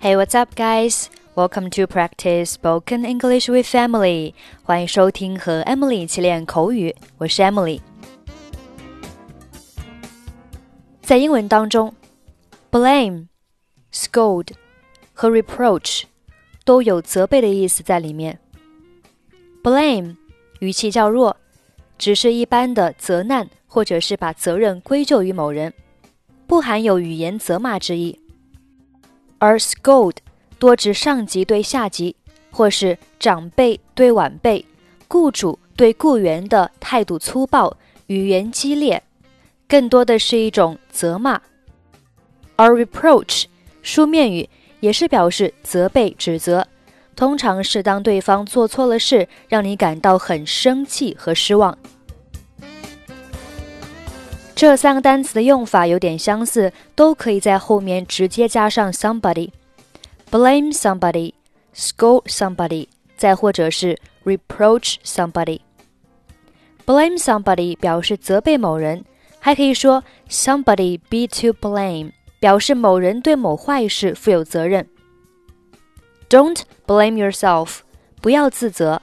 Hey, what's up, guys? Welcome to practice spoken English with Emily. 欢迎收听和 Emily 一起练口语。我是 Emily。在英文当中，blame、scold 和 reproach 都有责备的意思在里面。blame 语气较弱，只是一般的责难或者是把责任归咎于某人，不含有语言责骂之意。而 scold 多指上级对下级，或是长辈对晚辈、雇主对雇员的态度粗暴、语言激烈，更多的是一种责骂。而 reproach 书面语也是表示责备、指责，通常是当对方做错了事，让你感到很生气和失望。这三个单词的用法有点相似，都可以在后面直接加上 somebody，blame somebody，scold somebody，再或者是 reproach somebody。blame somebody 表示责备某人，还可以说 somebody be to blame，表示某人对某坏事负有责任。Don't blame yourself，不要自责。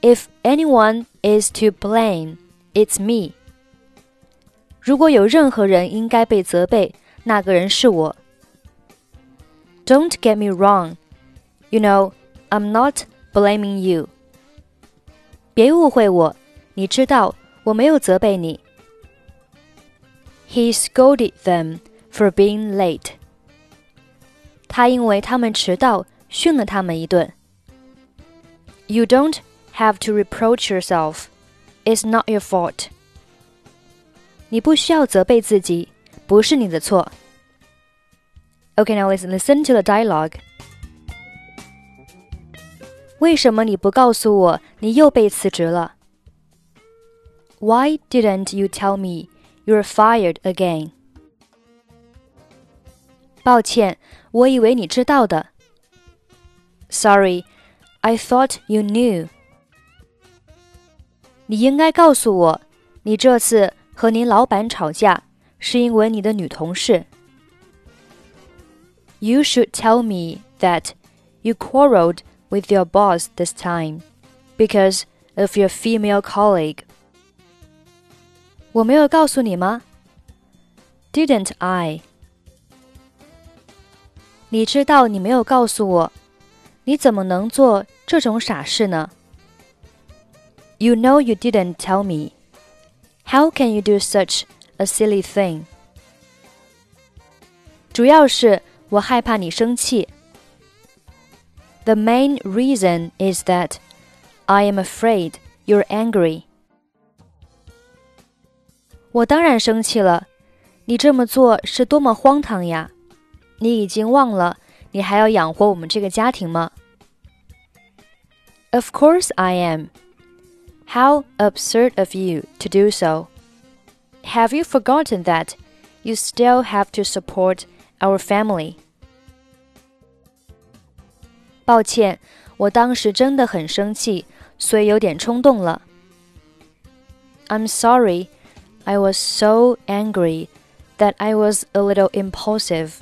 If anyone is to blame, it's me. 如果有任何人应该被责备，那个人是我。Don't get me wrong, you know I'm not blaming you. 别误会我，你知道我没有责备你。He scolded them for being late. 他因为他们迟到，训了他们一顿。You don't have to reproach yourself. It's not your fault. 你不需要责备自己，不是你的错。Okay, now let's listen to the dialogue. 为什么你不告诉我你又被辞职了？Why didn't you tell me you're fired again? 抱歉，我以为你知道的。Sorry, I thought you knew. 你应该告诉我，你这次 和您老板吵架是因为你的女同事。You should tell me that you quarreled with your boss this time because of your female colleague. 我没有告诉你吗？Didn't I? 你知道你没有告诉我，你怎么能做这种傻事呢？You know you didn't tell me. How can you do such a silly thing? 主要是我害怕你生气。The main reason is that I am afraid you're angry. 我当然生气了，你这么做是多么荒唐呀！你已经忘了你还要养活我们这个家庭吗？Of course I am. How absurd of you to do so. Have you forgotten that you still have to support our family? 抱歉，我当时真的很生气，所以有点冲动了。I'm sorry, I was so angry that I was a little impulsive.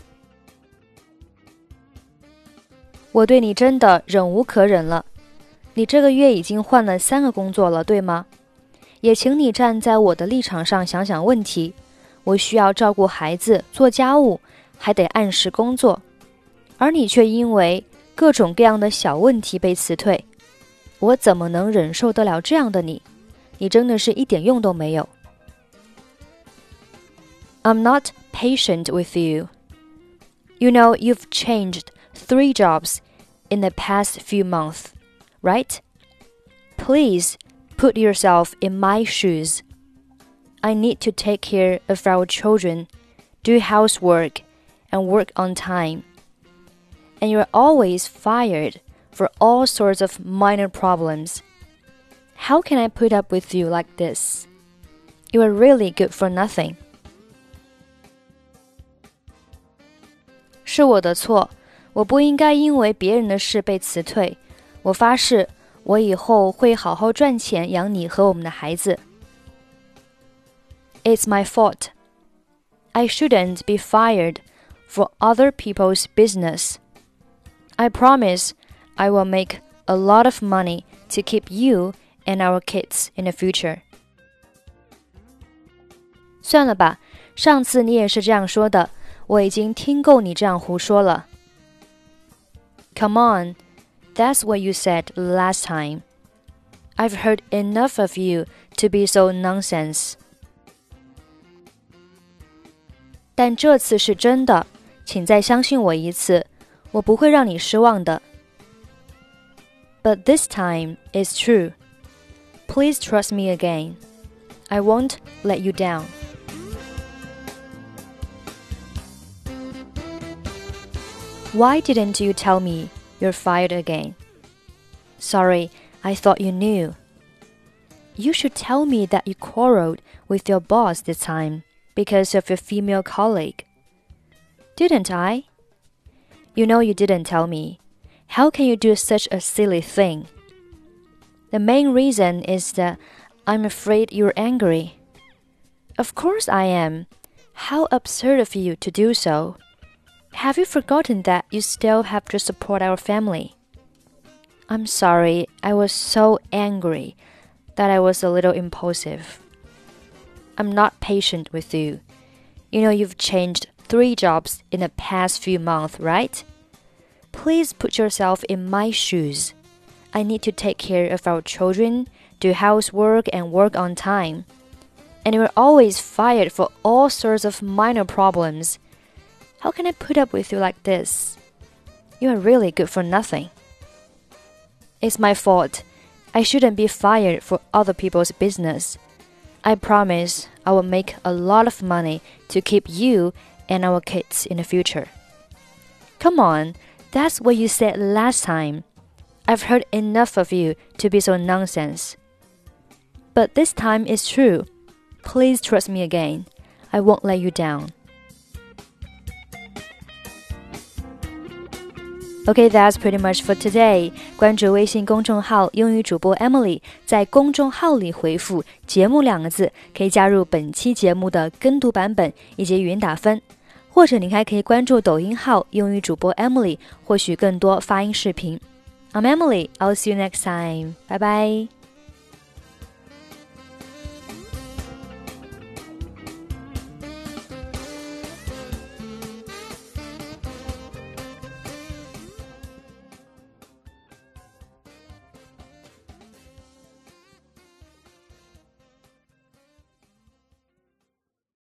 我对你真的忍无可忍了。 你这个月已经换了三个工作了，对吗？也请你站在我的立场上想想问题。我需要照顾孩子、做家务，还得按时工作，而你却因为各种各样的小问题被辞退。我怎么能忍受得了这样的你？你真的是一点用都没有。I'm not patient with you. You know you've changed three jobs in the past few months, right? Please put yourself in my shoes. I need to take care of our children, do housework, and work on time. And you're always fired for all sorts of minor problems. How can I put up with you like this? You are really good for nothing. 是我的错，我不应该因为别人的事被辞退。 我发誓，我以后会好好赚钱养你和我们的孩子。It's my fault. I shouldn't be fired for other people's business. I promise I will make a lot of money to keep you and our kids in the future. 算了吧，上次你也是这样说的，我已经听够你这样胡说了。Come on, that's what you said last time. I've heard enough of you to be so nonsense. 但这次是真的，请再相信我一次，我不会让你失望的。But this time is true. Please trust me again. I won't let you down. Why didn't you tell me You're fired again? Sorry, I thought you knew. You should tell me that you quarreled with your boss this time because of your female colleague. Didn't I? You know you didn't tell me. How can you do such a silly thing? The main reason is that I'm afraid you're angry. Of course I am. How absurd of you to do so. Have you forgotten that you still have to support our family? I'm sorry, I was so angry that I was a little impulsive. I'm not patient with you. You know, you've changed three jobs in the past few months, right? Please put yourself in my shoes. I need to take care of our children, do housework, and work on time. And you're always fired for all sorts of minor problems how can I put up with you like this? You are really good for nothing. It's my fault. I shouldn't be fired for other people's business. I promise I will make a lot of money to keep you and our kids in the future. Come on, that's what you said last time. I've heard enough of you to be so nonsense. But this time it's true. Please trust me again. I won't let you down. Okay, that's pretty much for today. 关注微信公众号“英语主播 Emily”，在公众号里回复“节目”两个字，可以加入本期节目的跟读版本以及语音打分。或者您还可以关注抖音号“英语主播 Emily”，获取更多发音视频。I'm Emily. I'll see you next time. Bye bye.